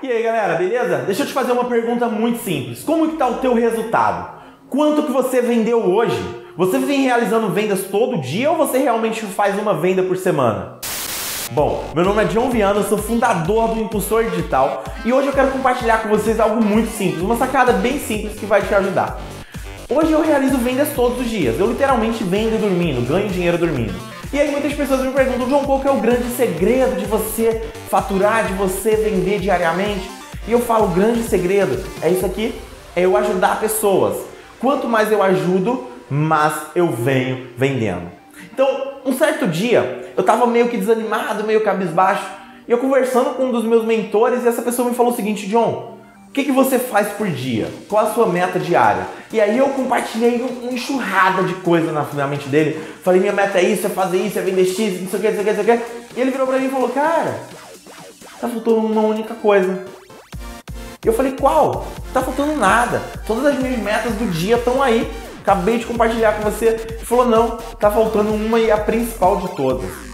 E aí galera, beleza? Deixa eu te fazer uma pergunta muito simples. Como que tá o teu resultado? Quanto que você vendeu hoje? Você vem realizando vendas todo dia ou você realmente faz uma venda por semana? Bom, meu nome é John Viana, sou fundador do Impulsor Digital e hoje eu quero compartilhar com vocês algo muito simples, uma sacada bem simples que vai te ajudar. Hoje eu realizo vendas todos os dias, eu literalmente vendo dormindo, ganho dinheiro dormindo. E aí muitas pessoas me perguntam, João, qual que é o grande segredo de você faturar, de você vender diariamente? E eu falo, o grande segredo é isso aqui, é eu ajudar pessoas. Quanto mais eu ajudo, mais eu venho vendendo. Então, um certo dia, eu estava meio que desanimado, meio cabisbaixo, e eu conversando com um dos meus mentores, e essa pessoa me falou o seguinte, John, o que, que você faz por dia? Qual a sua meta diária? E aí eu compartilhei uma enxurrada de coisa na, mente dele. Falei, minha meta é isso, é fazer isso, é vender X, não sei o que, não sei o que, não sei o que. E ele virou pra mim e falou, cara, tá faltando uma única coisa. E eu falei, qual? Tá faltando nada. Todas as minhas metas do dia estão aí. Acabei de compartilhar com você. Ele falou, não, tá faltando uma e a principal de todas.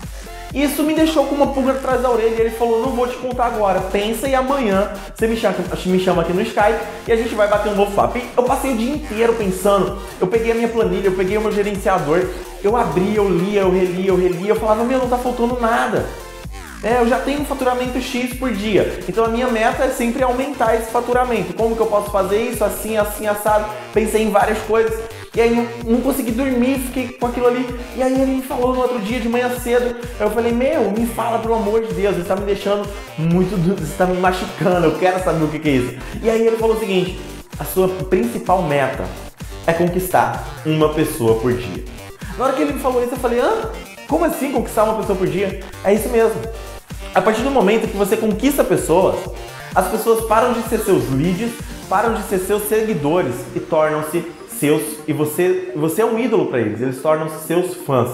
Isso me deixou com uma pulga atrás da orelha e ele falou: Não vou te contar agora, pensa e amanhã você me chama, me chama aqui no Skype e a gente vai bater um novo papo. E eu passei o dia inteiro pensando. Eu peguei a minha planilha, eu peguei o meu gerenciador, eu abria, eu lia, eu relia, eu relia, eu falava: Meu, não tá faltando nada. É, eu já tenho um faturamento X por dia. Então a minha meta é sempre aumentar esse faturamento. Como que eu posso fazer isso? Assim, assim, assado. Pensei em várias coisas. E aí não, consegui dormir, fiquei com aquilo ali. E aí ele me falou no outro dia de manhã cedo. Eu falei, meu, me fala pelo amor de Deus, você está me deixando muito. Você está me machucando, eu quero saber o que, que é isso. E aí ele falou o seguinte: a sua principal meta é conquistar uma pessoa por dia. Na hora que ele me falou isso, eu falei, ah, como assim conquistar uma pessoa por dia? É isso mesmo. A partir do momento que você conquista pessoas, as pessoas param de ser seus leads, param de ser seus seguidores e tornam-se seus e você, você é um ídolo para eles, eles tornam-se seus fãs.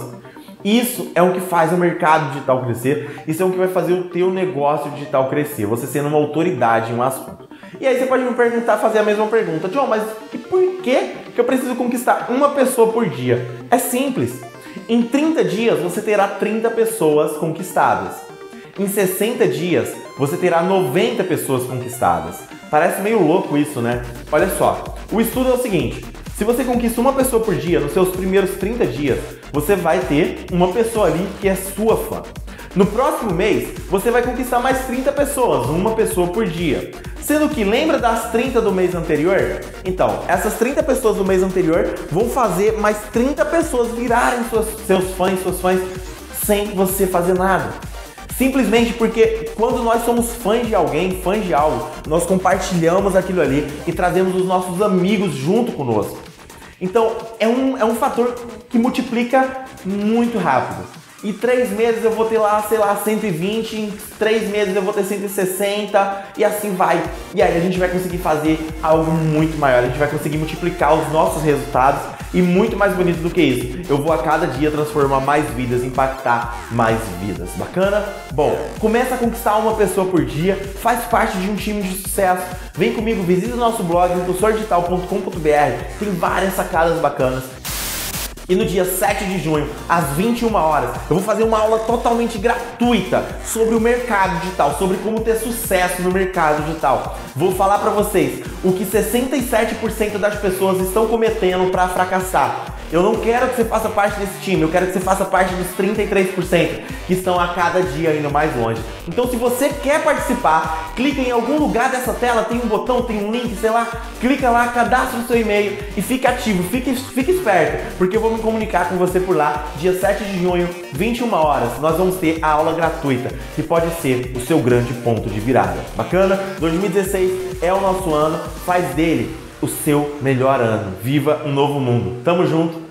Isso é o que faz o mercado digital crescer, isso é o que vai fazer o teu negócio digital crescer, você sendo uma autoridade em um assunto. E aí você pode me perguntar, fazer a mesma pergunta, John, mas por que eu preciso conquistar uma pessoa por dia? É simples. Em 30 dias você terá 30 pessoas conquistadas. Em 60 dias você terá 90 pessoas conquistadas. Parece meio louco isso, né? Olha só, o estudo é o seguinte: se você conquista uma pessoa por dia nos seus primeiros 30 dias, você vai ter uma pessoa ali que é sua fã. No próximo mês, você vai conquistar mais 30 pessoas, uma pessoa por dia. Sendo que lembra das 30 do mês anterior? Então, essas 30 pessoas do mês anterior vão fazer mais 30 pessoas virarem suas, seus fãs, suas fãs, sem você fazer nada. Simplesmente porque quando nós somos fãs de alguém, fãs de algo, nós compartilhamos aquilo ali e trazemos os nossos amigos junto conosco. Então é um, é um fator que multiplica muito rápido. Em três meses eu vou ter lá, sei lá, 120, em três meses eu vou ter 160 e assim vai. E aí a gente vai conseguir fazer algo muito maior, a gente vai conseguir multiplicar os nossos resultados e muito mais bonito do que isso. Eu vou a cada dia transformar mais vidas, impactar mais vidas. Bacana? Bom, começa a conquistar uma pessoa por dia, faz parte de um time de sucesso. Vem comigo, visita o nosso blog, impulsordigital.com.br. Tem várias sacadas bacanas e no dia 7 de junho, às 21 horas, eu vou fazer uma aula totalmente gratuita sobre o mercado digital, sobre como ter sucesso no mercado digital. Vou falar para vocês o que 67% das pessoas estão cometendo para fracassar. Eu não quero que você faça parte desse time, eu quero que você faça parte dos 33% que estão a cada dia indo mais longe. Então, se você quer participar, clica em algum lugar dessa tela, tem um botão, tem um link, sei lá, clica lá, cadastra o seu e-mail e fique ativo, fique, fique esperto, porque eu vou me comunicar com você por lá, dia 7 de junho, 21 horas. Nós vamos ter a aula gratuita, que pode ser o seu grande ponto de virada. Bacana? 2016 é o nosso ano, faz dele o seu melhor ano. Viva um novo mundo. Tamo junto.